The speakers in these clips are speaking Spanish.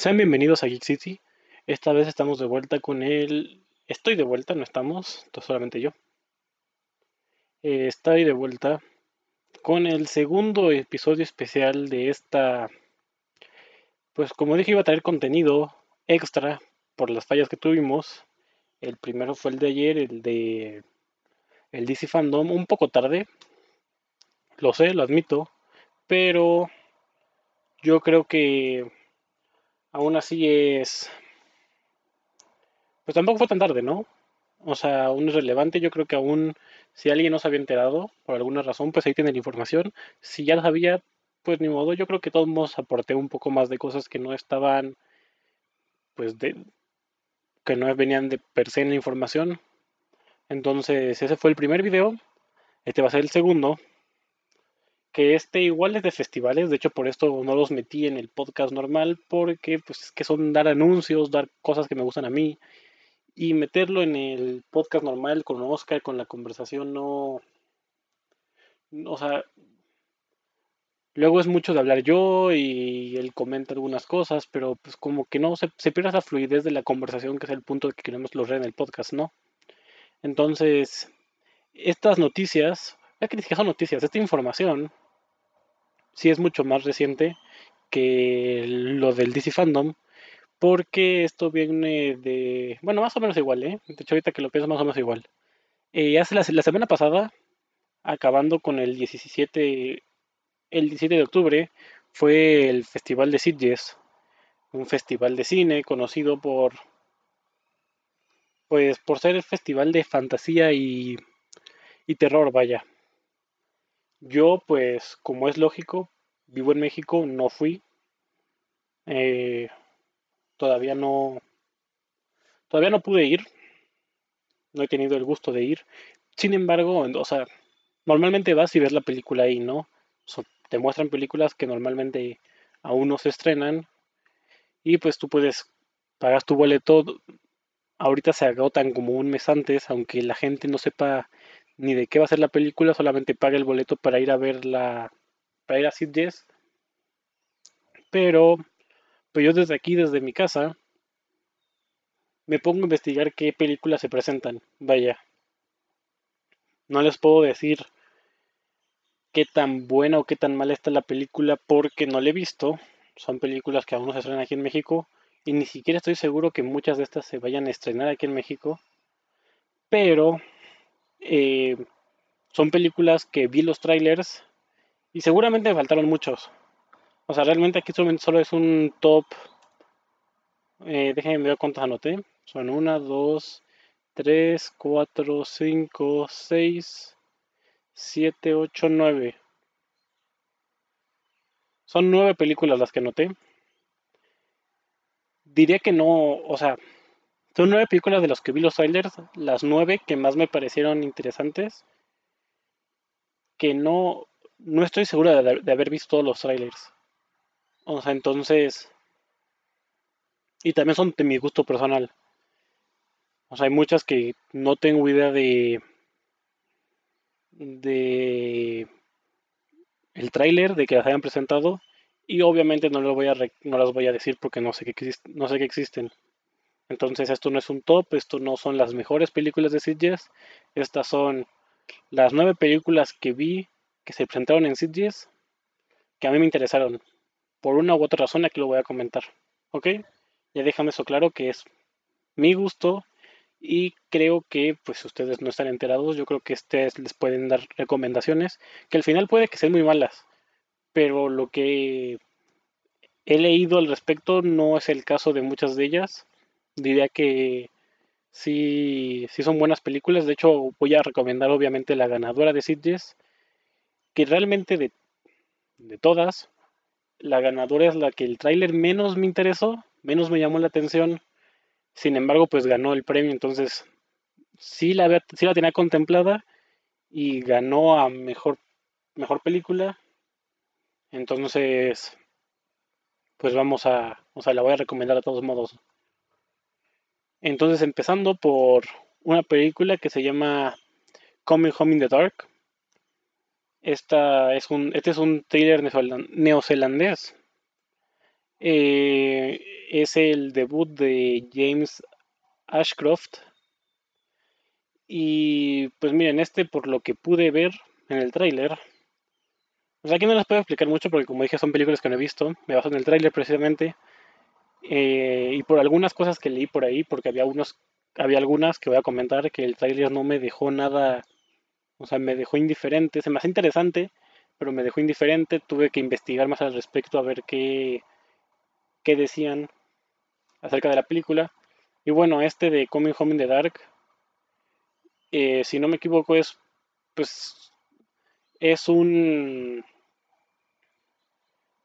Sean bienvenidos a Geek City. Esta vez estamos de vuelta con el... Estoy de vuelta, no estamos, solamente yo. Eh, estoy de vuelta con el segundo episodio especial de esta... Pues como dije iba a traer contenido extra por las fallas que tuvimos. El primero fue el de ayer, el de... El DC Fandom, un poco tarde. Lo sé, lo admito. Pero yo creo que aún así es... Pues tampoco fue tan tarde, ¿no? O sea, aún es relevante. Yo creo que aún, si alguien no se había enterado, por alguna razón, pues ahí tiene la información. Si ya sabía, pues ni modo. Yo creo que todos nos aporté un poco más de cosas que no estaban, pues de... que no venían de per se en la información. Entonces, ese fue el primer video. Este va a ser el segundo que este igual es de festivales, de hecho por esto no los metí en el podcast normal, porque pues es que son dar anuncios, dar cosas que me gustan a mí, y meterlo en el podcast normal con Oscar, con la conversación, no... O sea, luego es mucho de hablar yo y él comenta algunas cosas, pero pues como que no se, pierde esa fluidez de la conversación que es el punto que queremos lograr en el podcast, ¿no? Entonces, estas noticias, ya que son noticias, esta información sí es mucho más reciente que lo del DC Fandom, porque esto viene de, bueno, más o menos igual, ¿eh? De hecho, ahorita que lo pienso, más o menos igual. Eh, hace la, semana pasada, acabando con el 17, el 17 de octubre, fue el Festival de Sitges, un festival de cine conocido por, pues, por ser el festival de fantasía y, y terror, vaya. Yo, pues, como es lógico, vivo en México, no fui. Eh, todavía no. Todavía no pude ir. No he tenido el gusto de ir. Sin embargo, o sea, normalmente vas y ves la película ahí, ¿no? te muestran películas que normalmente aún no se estrenan. Y pues tú puedes pagas tu boleto. Ahorita se agotan como un mes antes, aunque la gente no sepa ni de qué va a ser la película, solamente paga el boleto para ir a verla, para ir a Sid Pero, pues yo desde aquí, desde mi casa, me pongo a investigar qué películas se presentan. Vaya. No les puedo decir qué tan buena o qué tan mala está la película porque no la he visto. Son películas que aún no se estrenan aquí en México y ni siquiera estoy seguro que muchas de estas se vayan a estrenar aquí en México. Pero eh, son películas que vi los trailers y seguramente me faltaron muchos. O sea, realmente aquí solo es un top. Eh, déjenme ver cuántos anoté. Son 1, 2, 3, 4, 5, 6, 7, 8, 9. Son nueve películas las que anoté. Diría que no, o sea, son nueve películas de las que vi los trailers, las nueve que más me parecieron interesantes, que no, no estoy segura de, haber visto todos los trailers. O sea, entonces... Y también son de mi gusto personal. O sea, hay muchas que no tengo idea de... de... el tráiler, de que las hayan presentado. Y obviamente no, las voy a decir porque no sé no sé que existen. Entonces esto no es un top, esto no son las mejores películas de Sitges, estas son las nueve películas que vi que se presentaron en Sitges que a mí me interesaron. Por una u otra razón aquí lo voy a comentar. ¿Ok? Ya déjame eso claro que es mi gusto y creo que pues ustedes no están enterados, yo creo que ustedes les pueden dar recomendaciones que al final puede que sean muy malas, pero lo que he leído al respecto no es el caso de muchas de ellas diría que sí, sí son buenas películas. De hecho, voy a recomendar obviamente la ganadora de Sitges, que realmente de, de todas, la ganadora es la que el tráiler menos me interesó, menos me llamó la atención. Sin embargo, pues ganó el premio, entonces sí la, sí la tenía contemplada y ganó a mejor, mejor película. Entonces, pues vamos a, o sea, la voy a recomendar a todos modos. Entonces, empezando por una película que se llama Coming Home in the Dark. Esta es un, este es un thriller neozelandés. Eh, es el debut de James Ashcroft. Y pues miren, este por lo que pude ver en el tráiler, pues aquí no les puedo explicar mucho porque como dije son películas que no he visto, me baso en el tráiler precisamente. Eh, y por algunas cosas que leí por ahí, porque había unos, había algunas que voy a comentar que el tráiler no me dejó nada, o sea, me dejó indiferente, se me hace interesante, pero me dejó indiferente, tuve que investigar más al respecto a ver qué, qué decían acerca de la película. Y bueno, este de Coming Home in the Dark, eh, si no me equivoco, es pues es un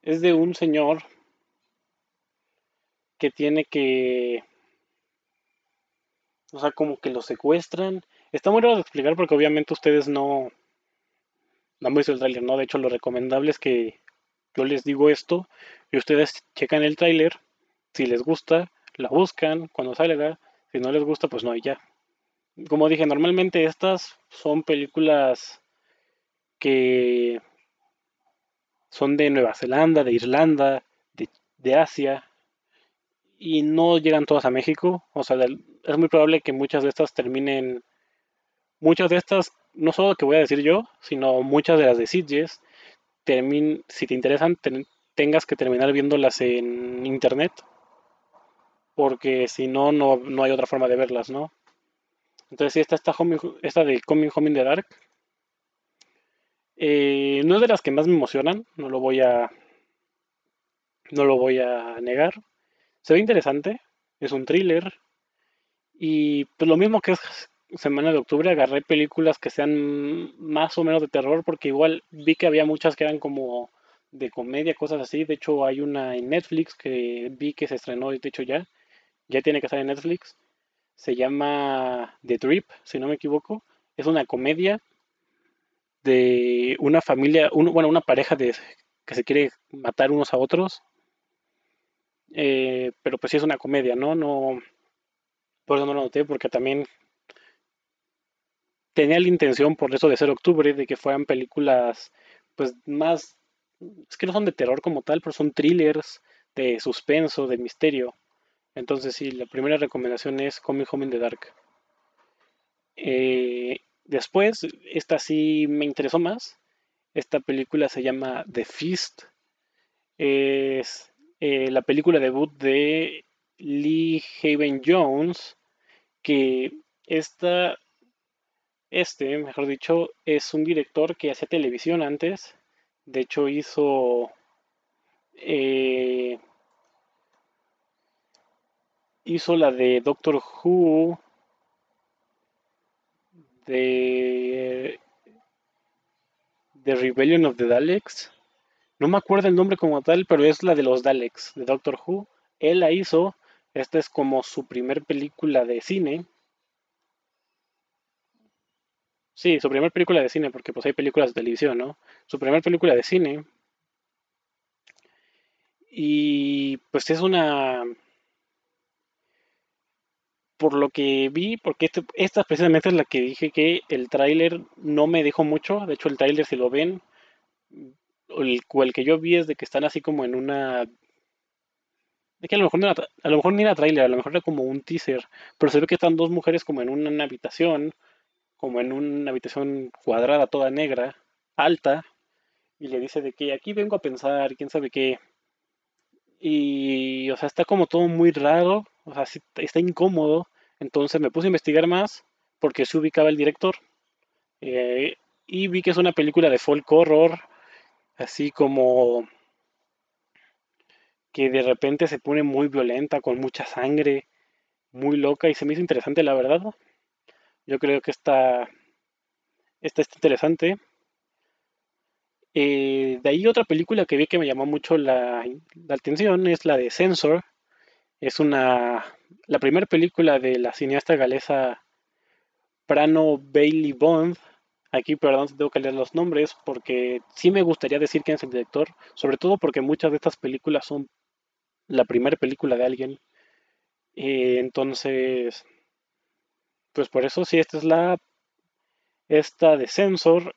es de un señor que tiene que o sea, como que lo secuestran. Está muy raro de explicar porque obviamente ustedes no no han visto el tráiler, ¿no? De hecho, lo recomendable es que yo les digo esto y ustedes checan el tráiler, si les gusta, la buscan cuando salga, si no les gusta, pues no, hay ya. Como dije, normalmente estas son películas que son de Nueva Zelanda, de Irlanda, de, Asia, y no llegan todas a México. O sea, es muy probable que muchas de estas terminen, muchas de estas, no solo que voy a decir yo, sino muchas de las de Sitges, si te interesan, tengas que terminar viéndolas en internet, porque si no, no hay otra forma de verlas, ¿no? Entonces, sí, esta, esta de Coming Home in the Dark. Eh, no es de las que más me emocionan, no lo voy a. No lo voy a negar. Se ve interesante, es un thriller. Y pues lo mismo que es semana de octubre, agarré películas que sean más o menos de terror, porque igual vi que había muchas que eran como de comedia, cosas así. De hecho, hay una en Netflix que vi que se estrenó, de hecho ya, ya tiene que estar en Netflix, se llama The Drip, si no me equivoco. Es una comedia de una familia, bueno, una pareja de, que se quiere matar unos a otros. Eh, pero pues sí es una comedia, ¿no? No. Por eso no lo noté, porque también tenía la intención, por eso de ser octubre, de que fueran películas, pues más. Es que no son de terror como tal, pero son thrillers de suspenso, de misterio. Entonces sí, la primera recomendación es Coming Home in the Dark. Eh, después, esta sí me interesó más. Esta película se llama The Feast. Es eh, la película debut de Lee Haven Jones. Que esta, este, mejor dicho, es un director que hacía televisión antes. De hecho, hizo eh, hizo la de Doctor Who, de The Rebellion of the Daleks. No me acuerdo el nombre como tal, pero es la de los Daleks, de Doctor Who. Él la hizo. Esta es como su primer película de cine. Sí, su primer película de cine, porque pues hay películas de televisión, ¿no? Su primer película de cine. Y pues es una por lo que vi, porque este, esta precisamente es la que dije que el tráiler no me dejó mucho. De hecho, el tráiler, si lo ven, el, el que yo vi es de que están así como en una... De que a lo mejor, no era, a lo mejor ni era tráiler, a lo mejor era como un teaser, pero se ve que están dos mujeres como en una, habitación, como en una habitación cuadrada, toda negra, alta, y le dice de que aquí vengo a pensar, quién sabe qué. Y, o sea, está como todo muy raro, o sea, está incómodo. Entonces me puse a investigar más porque se ubicaba el director. Eh, y vi que es una película de folk horror, así como que de repente se pone muy violenta, con mucha sangre, muy loca, y se me hizo interesante, la verdad. Yo creo que esta, esta está interesante. Eh, de ahí otra película que vi que me llamó mucho la, la atención es la de Censor, es una la primera película de la cineasta galesa Prano Bailey Bond. Aquí, perdón, tengo que leer los nombres porque sí me gustaría decir quién es el director, sobre todo porque muchas de estas películas son la primera película de alguien. Eh, entonces, pues por eso sí, esta es la esta de Sensor.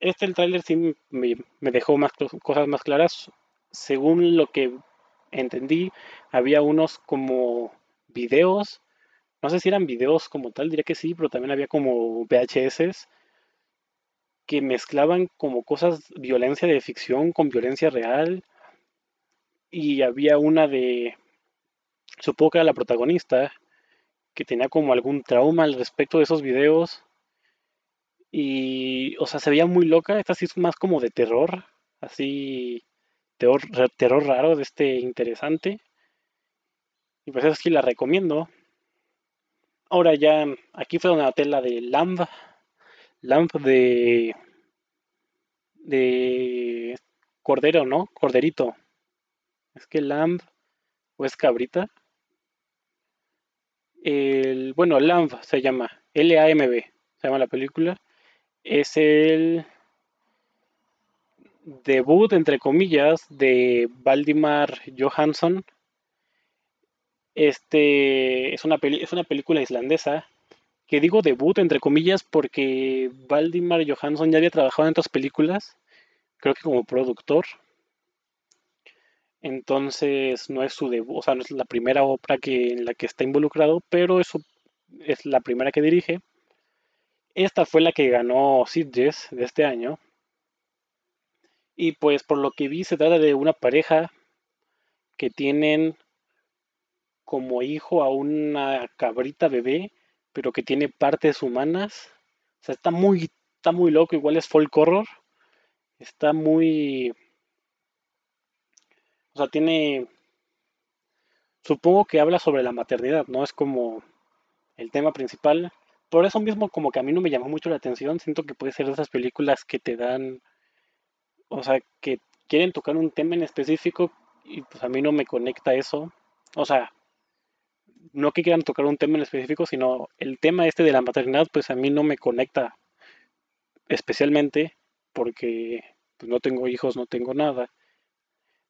Este el tráiler sí me, dejó más cosas más claras. Según lo que entendí, había unos como videos, no sé si eran videos como tal, diría que sí, pero también había como VHS que mezclaban como cosas, violencia de ficción con violencia real. Y había una de, supongo que era la protagonista, que tenía como algún trauma al respecto de esos videos. Y, o sea, se veía muy loca. Esta sí es más como de terror, así, terror, terror raro, de este interesante. Y pues eso sí la recomiendo. Ahora ya, aquí fue una tela de Lamb. Lamb de. de. Cordero, ¿no? Corderito. Es que Lamb. o es cabrita. El, bueno, Lamb se llama. L-A-M-B. Se llama la película. Es el debut, entre comillas, de Valdimar Johansson. Este es una, es una película islandesa que digo debut, entre comillas, porque Valdimar Johansson ya había trabajado en otras películas, creo que como productor. Entonces no es su debut, o sea, no es la primera obra que, en la que está involucrado, pero es, es la primera que dirige. Esta fue la que ganó Sitges de este año. Y pues por lo que vi se trata de una pareja que tienen como hijo a una cabrita bebé, pero que tiene partes humanas. O sea, está muy, está muy loco, igual es folk horror. Está muy... O sea, tiene... Supongo que habla sobre la maternidad, ¿no? Es como el tema principal. Por eso mismo como que a mí no me llamó mucho la atención. Siento que puede ser de esas películas que te dan... O sea, que quieren tocar un tema en específico y pues a mí no me conecta eso. O sea, no que quieran tocar un tema en específico, sino el tema este de la maternidad, pues a mí no me conecta especialmente porque pues, no tengo hijos, no tengo nada.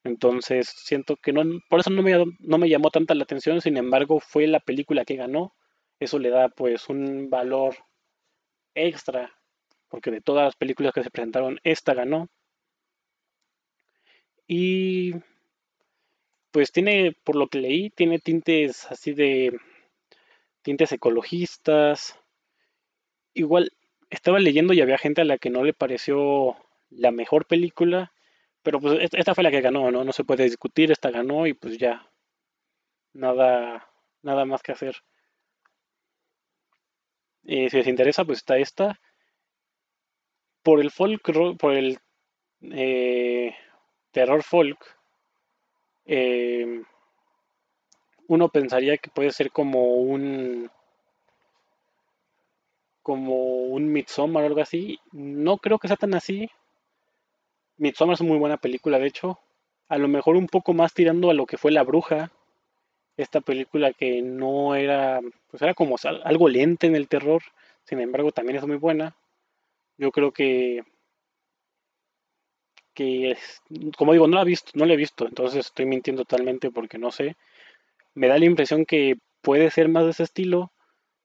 Entonces siento que no, por eso no me, no me llamó tanta la atención, sin embargo fue la película que ganó. Eso le da pues un valor extra, porque de todas las películas que se presentaron, esta ganó. Y pues tiene, por lo que leí, tiene tintes así de tintes ecologistas. Igual estaba leyendo y había gente a la que no le pareció la mejor película, pero pues esta fue la que ganó, ¿no? No se puede discutir, esta ganó y pues ya. Nada, nada más que hacer. Eh, si les interesa, pues está esta. Por el folk, por el eh, terror folk, eh, uno pensaría que puede ser como un como un Midsommar o algo así. No creo que sea tan así. Midsommar es una muy buena película, de hecho. A lo mejor un poco más tirando a lo que fue La Bruja. Esta película que no era, pues era como algo lente en el terror. Sin embargo, también es muy buena. Yo creo que que, como digo, no la, he visto, no la he visto, entonces estoy mintiendo totalmente porque no sé. Me da la impresión que puede ser más de ese estilo,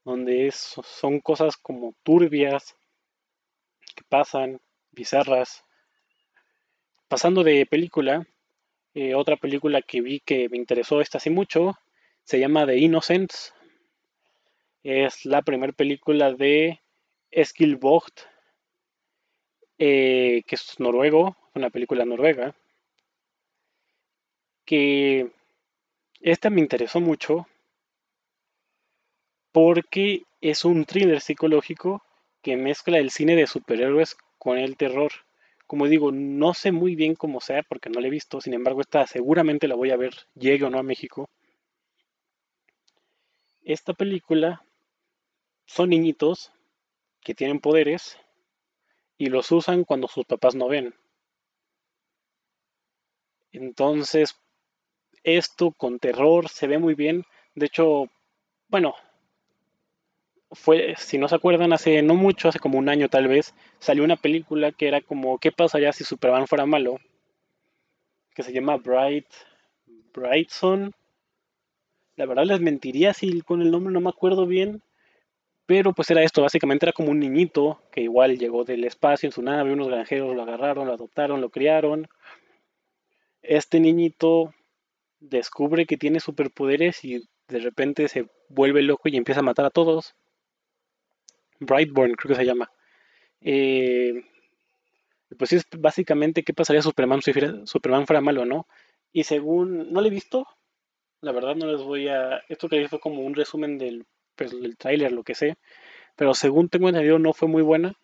donde son cosas como turbias, que pasan, bizarras. Pasando de película, eh, otra película que vi que me interesó esta hace mucho, se llama The Innocents. Es la primera película de Eskil Vogt, eh, que es noruego, una película noruega, que esta me interesó mucho porque es un thriller psicológico que mezcla el cine de superhéroes con el terror. Como digo, no sé muy bien cómo sea porque no la he visto, sin embargo, esta seguramente la voy a ver, llegue o no a México. Esta película son niñitos que tienen poderes y los usan cuando sus papás no ven. Entonces, esto con terror se ve muy bien. De hecho, bueno, fue, si no se acuerdan, hace no mucho, hace como un año tal vez, salió una película que era como ¿Qué pasaría si Superman fuera malo? Que se llama Bright, Brightson. La verdad les mentiría si con el nombre no me acuerdo bien. Pero pues era esto, básicamente era como un niñito que igual llegó del espacio en su nave, unos granjeros lo agarraron, lo adoptaron, lo criaron. Este niñito descubre que tiene superpoderes y de repente se vuelve loco y empieza a matar a todos. Brightborn, creo que se llama. Eh, pues es básicamente qué pasaría si Superman, si Superman fuera malo, ¿no? Y según, no lo he visto, la verdad no les voy a... Esto que fue como un resumen del, pues, tráiler, lo que sé. Pero según tengo entendido no fue muy buena.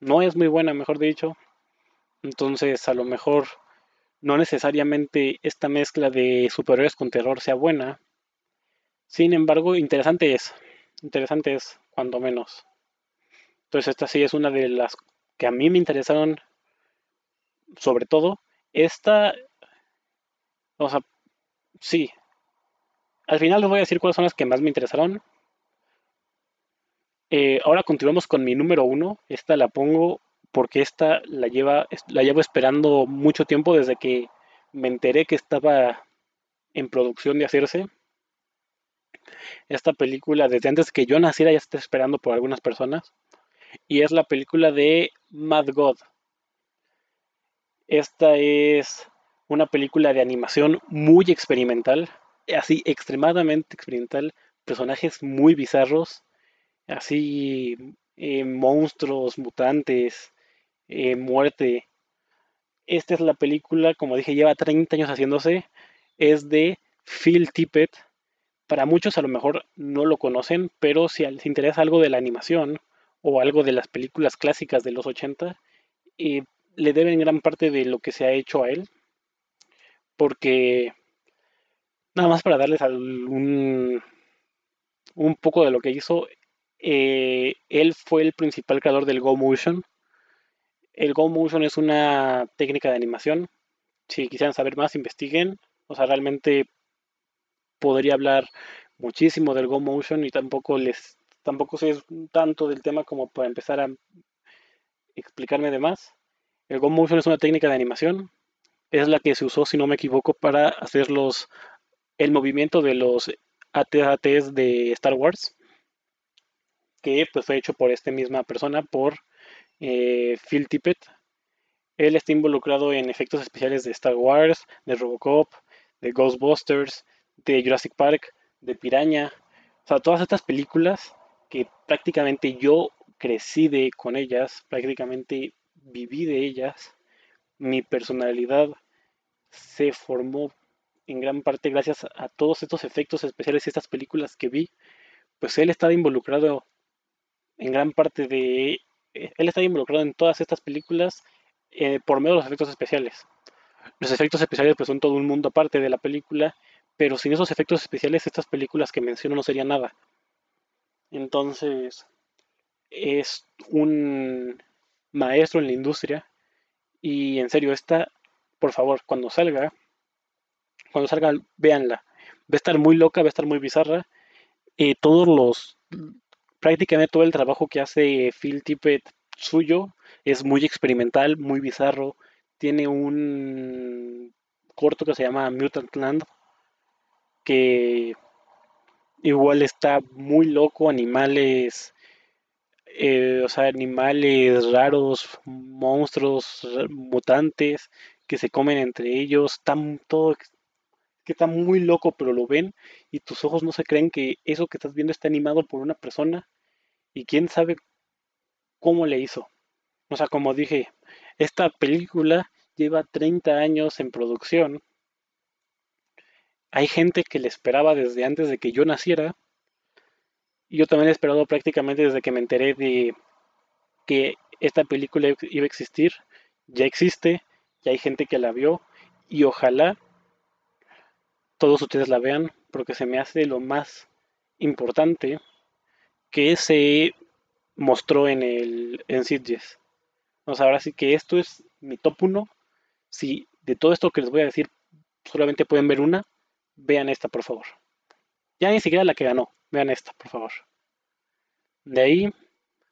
No es muy buena, mejor dicho. Entonces a lo mejor no necesariamente esta mezcla de superhéroes con terror sea buena. Sin embargo, interesante es. Interesante es, cuando menos. Entonces esta sí es una de las que a mí me interesaron sobre todo. Esta, o sea, sí. Al final les voy a decir cuáles son las que más me interesaron. Eh, ahora continuamos con mi número uno. Esta la pongo porque esta la, lleva, la llevo esperando mucho tiempo desde que me enteré que estaba en producción de hacerse. Esta película, desde antes que yo naciera, ya está esperando por algunas personas. Y es la película de Mad God. Esta es una película de animación muy experimental, así extremadamente experimental, personajes muy bizarros, así eh, monstruos, mutantes, eh, muerte. Esta es la película, como dije, lleva 30 años haciéndose, es de Phil Tippett. Para muchos a lo mejor no lo conocen, pero si les interesa algo de la animación o algo de las películas clásicas de los 80, eh, le deben gran parte de lo que se ha hecho a él. Porque, nada más para darles un, poco de lo que hizo, eh, él fue el principal creador del Go Motion. El Go Motion es una técnica de animación. Si quisieran saber más, investiguen. O sea, realmente podría hablar muchísimo del Go Motion y tampoco les tampoco sé tanto del tema como para empezar a explicarme de más. El Go Motion es una técnica de animación. Es la que se usó, si no me equivoco, para hacer los, el movimiento de los AT-ATs de Star Wars que pues, fue hecho por esta misma persona, por eh, Phil Tippett. Él está involucrado en efectos especiales de Star Wars, de Robocop, de Ghostbusters, de Jurassic Park, de Piraña. O sea, todas estas películas que prácticamente yo crecí de, con ellas, prácticamente viví de ellas. Mi personalidad se formó en gran parte gracias a todos estos efectos especiales y estas películas que vi. Pues él estaba involucrado en gran parte de... Eh, él está involucrado en todas estas películas eh, por medio de los efectos especiales. Los efectos especiales pues son todo un mundo aparte de la película, pero sin esos efectos especiales estas películas que menciono no serían nada. Entonces, es un maestro en la industria y en serio, esta, por favor, cuando salga, cuando salga, véanla. Va a estar muy loca, va a estar muy bizarra. Todos los prácticamente todo el trabajo que hace Phil Tippett suyo es muy experimental, muy bizarro. Tiene un corto que se llama Mutant Land, que igual está muy loco, animales, eh, o sea, animales raros, monstruos, mutantes que se comen entre ellos, están todo que está muy loco, pero lo ven y tus ojos no se creen que eso que estás viendo está animado por una persona y quién sabe cómo le hizo. O sea, como dije, esta película lleva 30 años en producción. Hay gente que le esperaba desde antes de que yo naciera. Y yo también he esperado prácticamente desde que me enteré de que esta película iba a existir. Ya existe, ya hay gente que la vio. Y ojalá todos ustedes la vean, porque se me hace lo más importante que se mostró en el en Sitges. O sea, ahora sí que esto es mi top 1. Si de todo esto que les voy a decir solamente pueden ver una, vean esta, por favor. Ya ni siquiera la que ganó, vean esta, por favor. De ahí,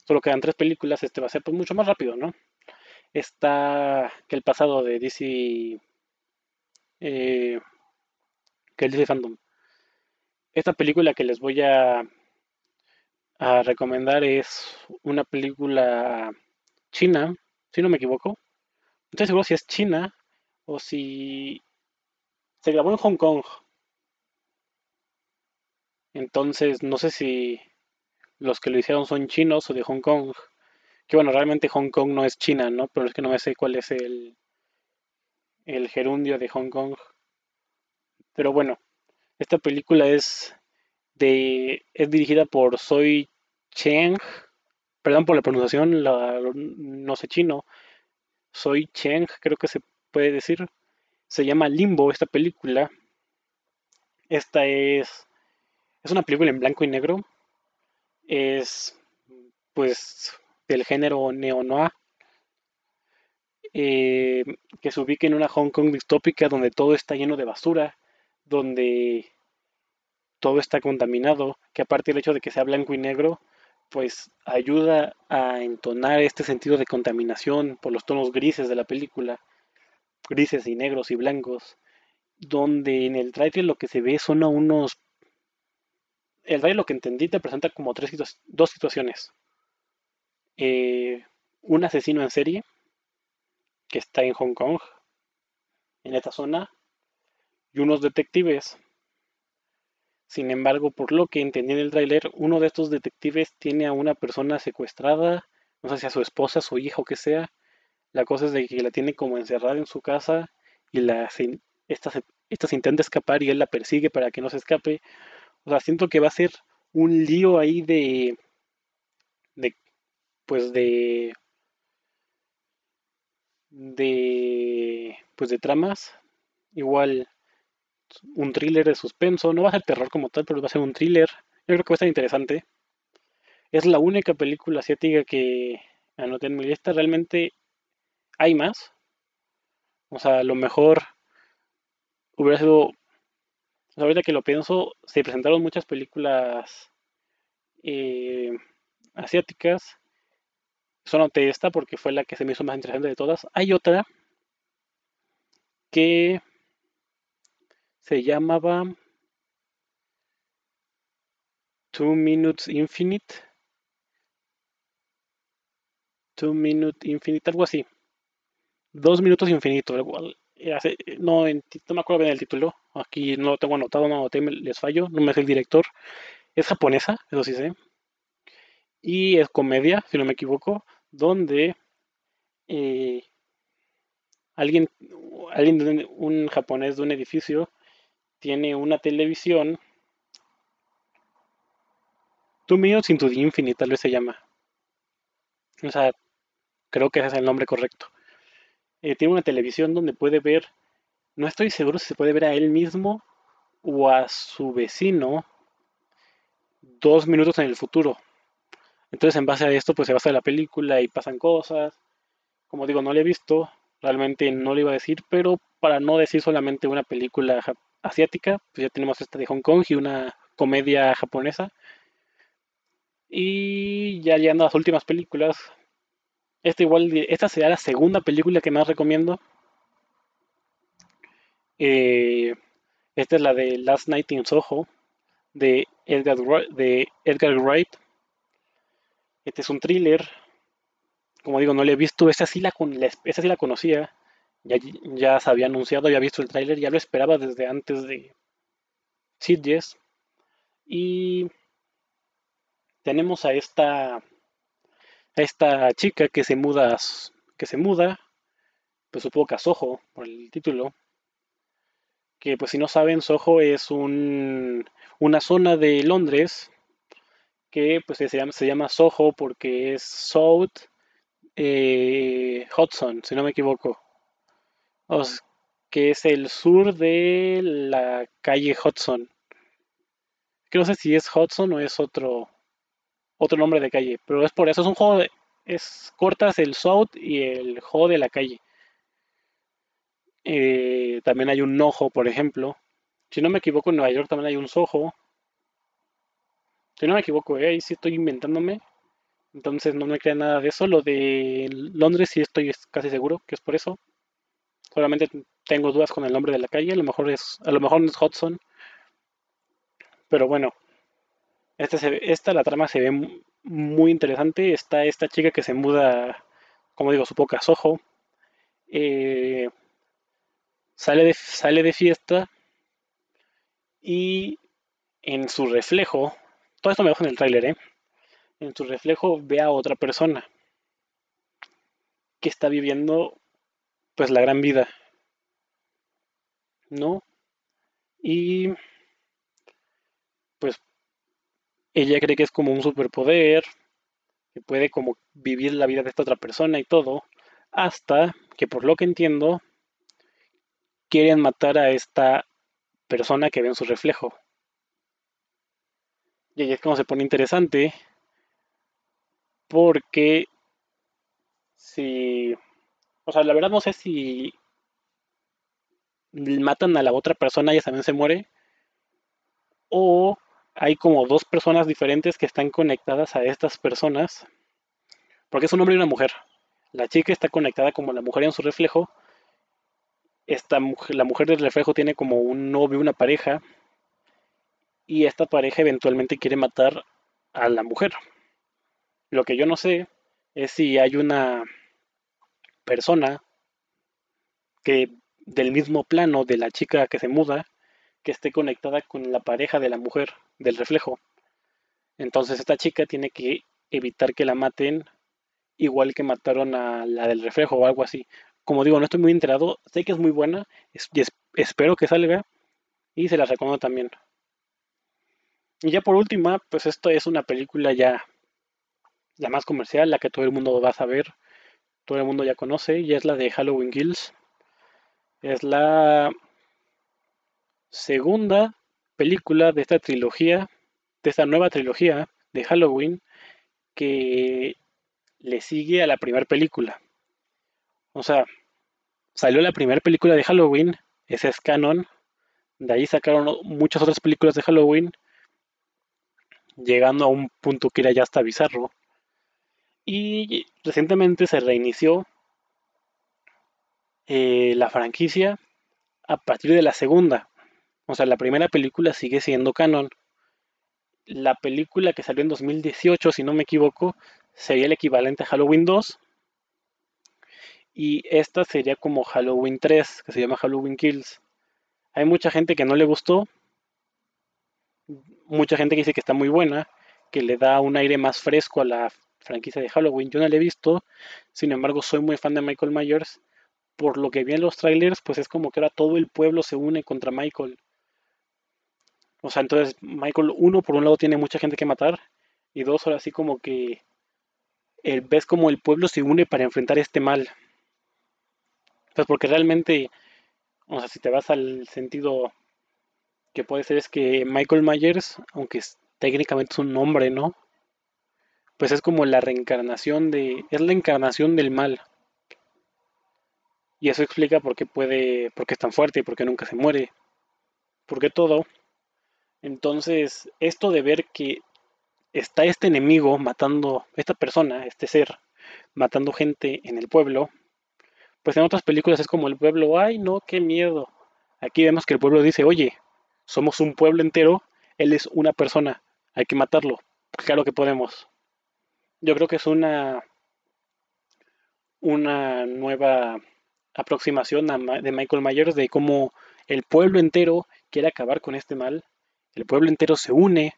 solo quedan tres películas, este va a ser pues mucho más rápido, ¿no? Está que el pasado de DC eh, que DC Fandom. Esta película que les voy a, a recomendar es una película china, si no me equivoco. No estoy seguro si es china o si Se grabó en Hong Kong. Entonces, no sé si los que lo hicieron son chinos o de Hong Kong. Que bueno, realmente Hong Kong no es China, ¿no? Pero es que no me sé cuál es el, el gerundio de Hong Kong. Pero bueno, esta película es de es dirigida por Soy Cheng. Perdón por la pronunciación, no sé chino. Soy Cheng, creo que se puede decir. Se llama Limbo esta película. Esta es es una película en blanco y negro. Es pues del género neo-noir. Eh, que se ubica en una Hong Kong distópica donde todo está lleno de basura, donde todo está contaminado, que aparte del hecho de que sea blanco y negro, pues ayuda a entonar este sentido de contaminación por los tonos grises de la película, grises y negros y blancos, donde en el trailer lo que se ve son a unos... El trailer lo que entendí te presenta como tres dos situaciones. Eh, un asesino en serie que está en Hong Kong, en esta zona, y unos detectives. Sin embargo, por lo que entendí en el tráiler, uno de estos detectives tiene a una persona secuestrada, no sé si a su esposa, su hijo, que sea. La cosa es de que la tiene como encerrada en su casa y la, esta, esta se intenta escapar y él la persigue para que no se escape. O sea, siento que va a ser un lío ahí de, de pues de de pues de tramas igual un thriller de suspenso no va a ser terror como tal pero va a ser un thriller. Yo creo que va a estar interesante. Es la única película asiática que anoté en mi lista. Realmente hay más. O sea a lo mejor hubiera sido ahorita que lo pienso se presentaron muchas películas eh, asiáticas. Solo noté esta porque fue la que se me hizo más interesante de todas. Hay otra que se llamaba Two Minutes Infinite. Two Minutes Infinite, algo así. Dos minutos infinito, igual. No, no me acuerdo bien el título. Aquí no lo tengo anotado, no lo les fallo. No me sé el director. Es japonesa, eso sí sé. Y es comedia, si no me equivoco donde eh, alguien, alguien un japonés de un edificio tiene una televisión. Two Minutes into the Infinite, tal vez se llama. O sea, creo que ese es el nombre correcto. Eh, tiene una televisión donde puede ver, no estoy seguro si se puede ver a él mismo o a su vecino dos minutos en el futuro. Entonces, en base a esto, pues se basa la película y pasan cosas. Como digo, no la he visto, realmente no le iba a decir, pero para no decir solamente una película asiática, pues ya tenemos esta de Hong Kong y una comedia japonesa. Y ya llegando las últimas películas, esta igual, esta será la segunda película que más recomiendo. Eh, esta es la de Last Night in Soho de Edgar, de Edgar Wright este es un thriller. Como digo, no le he visto. Esa sí la, esa sí la conocía. Ya, ya se había anunciado, había visto el tráiler, ya lo esperaba desde antes de Sitges. Y tenemos a esta esta chica que se muda que se muda pues supongo que a Soho por el título que pues si no saben Soho es un, una zona de Londres que pues se llama, se llama Soho porque es South eh, Hudson, si no me equivoco. Que es el sur de la calle Hudson. Que no sé si es Hudson o es otro otro nombre de calle, pero es por eso, es un juego de, es cortas el South y el Ho de la calle. Eh, también hay un Nojo, por ejemplo. Si no me equivoco, en Nueva York también hay un Soho. Si no me equivoco, ¿eh? ahí sí estoy inventándome. Entonces no me crea nada de eso. Lo de Londres sí estoy casi seguro que es por eso. Solamente tengo dudas con el nombre de la calle. A lo mejor es, a lo mejor no es Hudson. Pero bueno. Este esta, la trama se ve muy interesante. Está esta chica que se muda, como digo, su poca sojo. Eh, sale de, sale de fiesta y en su reflejo, todo esto me dejo en el tráiler, ¿eh? En su reflejo ve a otra persona que está viviendo pues la gran vida, ¿no? Y pues ella cree que es como un superpoder, que puede como vivir la vida de esta otra persona y todo, hasta que por lo que entiendo, quieren matar a esta persona que ve en su reflejo. Y ahí es como se pone interesante, porque si, o sea, la verdad no sé si matan a la otra persona y esa también se muere, o hay como dos personas diferentes que están conectadas a estas personas, porque es un hombre y una mujer. La chica está conectada como la mujer en su reflejo. Esta la mujer del reflejo tiene como un novio, una pareja, y esta pareja eventualmente quiere matar a la mujer. Lo que yo no sé es si hay una persona que del mismo plano de la chica que se muda que esté conectada con la pareja de la mujer del reflejo. Entonces esta chica tiene que evitar que la maten igual que mataron a la del reflejo o algo así. Como digo, no estoy muy enterado, sé que es muy buena y espero que salga y se la recomiendo también. Y ya por última, pues esto es una película ya la más comercial, la que todo el mundo va a saber, todo el mundo ya conoce, y es la de Halloween Kills. Es la segunda película de esta trilogía, de esta nueva trilogía de Halloween, que le sigue a la primera película. O sea, salió la primera película de Halloween, ese es canon. De ahí sacaron muchas otras películas de Halloween, llegando a un punto que era ya hasta bizarro. Y recientemente se reinició eh, la franquicia a partir de la segunda. O sea, la primera película sigue siendo canon. La película que salió en 2018, si no me equivoco, sería el equivalente a Halloween 2. Y esta sería como Halloween 3, que se llama Halloween Kills. Hay mucha gente que no le gustó. Mucha gente que dice que está muy buena, que le da un aire más fresco a la franquicia de Halloween. Yo no la he visto. Sin embargo, soy muy fan de Michael Myers. Por lo que vi en los trailers, pues es como que ahora todo el pueblo se une contra Michael. O sea, entonces Michael, uno, por un lado tiene mucha gente que matar, y dos, ahora sí como que eh, ves como el pueblo se une para enfrentar este mal. Pues porque realmente, o sea, si te vas al sentido que puede ser es que Michael Myers, aunque técnicamente es un hombre, ¿no? Pues es como la reencarnación de, es la encarnación del mal. Y eso explica por qué puede, por qué es tan fuerte y por qué nunca se muere. Porque todo entonces, esto de ver que está este enemigo matando, esta persona, este ser, matando gente en el pueblo, pues en otras películas es como el pueblo, ay no, qué miedo. Aquí vemos que el pueblo dice, oye, somos un pueblo entero, él es una persona, hay que matarlo. Claro que podemos. Yo creo que es una, una nueva aproximación de Michael Myers de cómo el pueblo entero quiere acabar con este mal el pueblo entero se une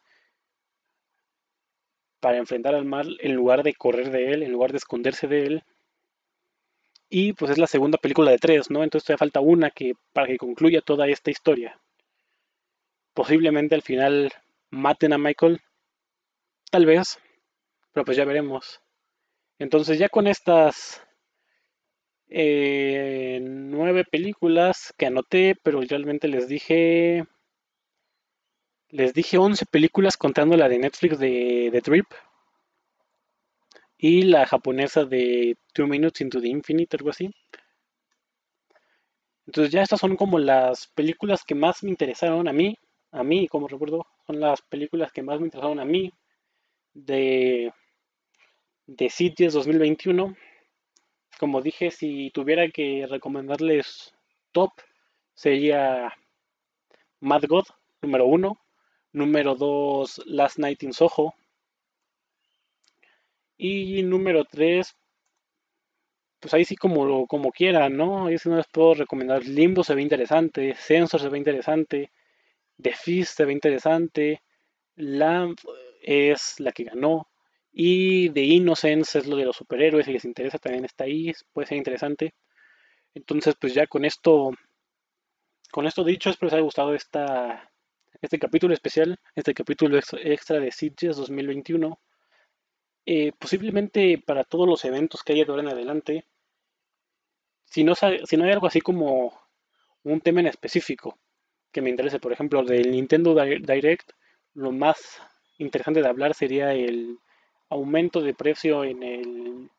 para enfrentar al mal en lugar de correr de él, en lugar de esconderse de él. Y pues es la segunda película de tres, ¿no? Entonces todavía falta una que para que concluya toda esta historia. Posiblemente al final maten a Michael. Tal vez. Pero pues ya veremos. Entonces ya con estas eh, nueve películas que anoté, pero realmente les dije les dije 11 películas contando la de Netflix de The Trip. Y la japonesa de Two Minutes into the Infinite, algo así. Entonces ya estas son como las películas que más me interesaron a mí. A mí, como recuerdo, son las películas que más me interesaron a mí de, de Cities 2021. Como dije, si tuviera que recomendarles top, sería Mad God, número uno. Número 2, Last Night in Soho. Y número 3, pues ahí sí como, como quieran, ¿no? Ahí sí no les puedo recomendar. Limbo se ve interesante, Sensor se ve interesante, The Fist se ve interesante, Lamp es la que ganó, y The Innocence es lo de los superhéroes, si les interesa también está ahí, puede ser interesante. Entonces, pues ya con esto, con esto dicho, espero les haya gustado esta, este capítulo especial, este capítulo extra de Sitges 2021. Eh, posiblemente para todos los eventos que haya de ahora en adelante, si no, si no hay algo así como un tema en específico que me interese, por ejemplo, del Nintendo Direct, lo más interesante de hablar sería el aumento de precio en el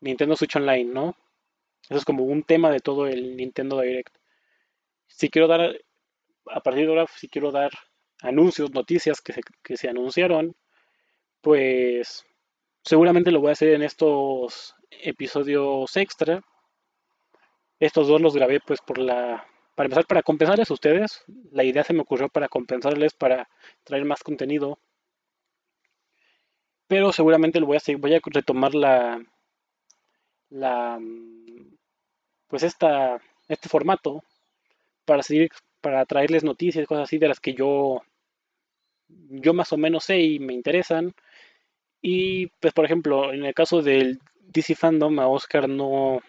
Nintendo Switch Online, ¿no? Eso es como un tema de todo el Nintendo Direct. Si quiero dar, a partir de ahora, si quiero dar anuncios, noticias que se, que se anunciaron, pues seguramente lo voy a hacer en estos episodios extra. Estos dos los grabé pues por la... Para empezar, para compensarles a ustedes. La idea se me ocurrió para compensarles, para traer más contenido. Pero seguramente lo voy a, retomar la, la, pues esta, este formato para traerles noticias, cosas así de las que yo, yo más o menos sé y me interesan. Y pues por ejemplo, en el caso del DC Fandom, a Oscar no,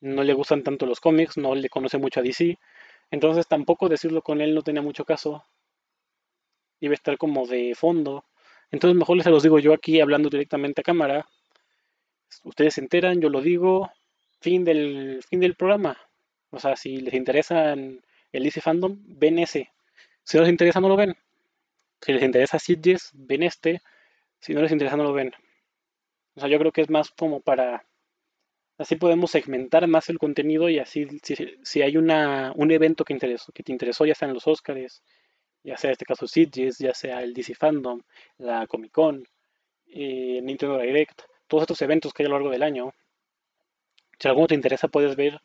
no le gustan tanto los cómics, no le conoce mucho a DC. Entonces tampoco decirlo con él no tenía mucho caso. Iba a estar como de fondo. Entonces mejor les los digo yo aquí hablando directamente a cámara. Ustedes se enteran, yo lo digo. Fin del, fin del programa. O sea, si les interesa el DC Fandom, ven ese. Si no les interesa, no lo ven. Si les interesa Sitges, ven este. Si no les interesa, no lo ven. O sea, yo creo que es más como para... Así podemos segmentar más el contenido y así, si, hay una, un evento que, que te interesó, ya sea en los Oscars, ya sea en este caso Sitges, ya sea el DC Fandom, la Comic Con, eh, Nintendo Direct, todos estos eventos que hay a lo largo del año. Si alguno te interesa, puedes ver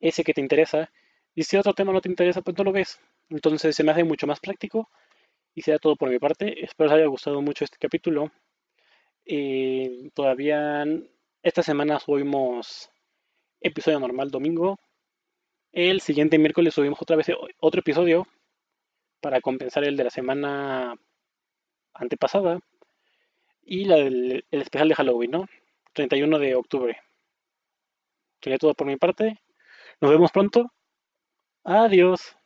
ese que te interesa. Y si otro tema no te interesa, pues no lo ves. Entonces se me hace mucho más práctico. Y será todo por mi parte. Espero les haya gustado mucho este capítulo. Eh, todavía esta semana subimos episodio normal domingo. El siguiente miércoles subimos otra vez otro episodio para compensar el de la semana antepasada y la del, el especial de Halloween, ¿no? 31 de octubre. Sería todo por mi parte. Nos vemos pronto. Adiós.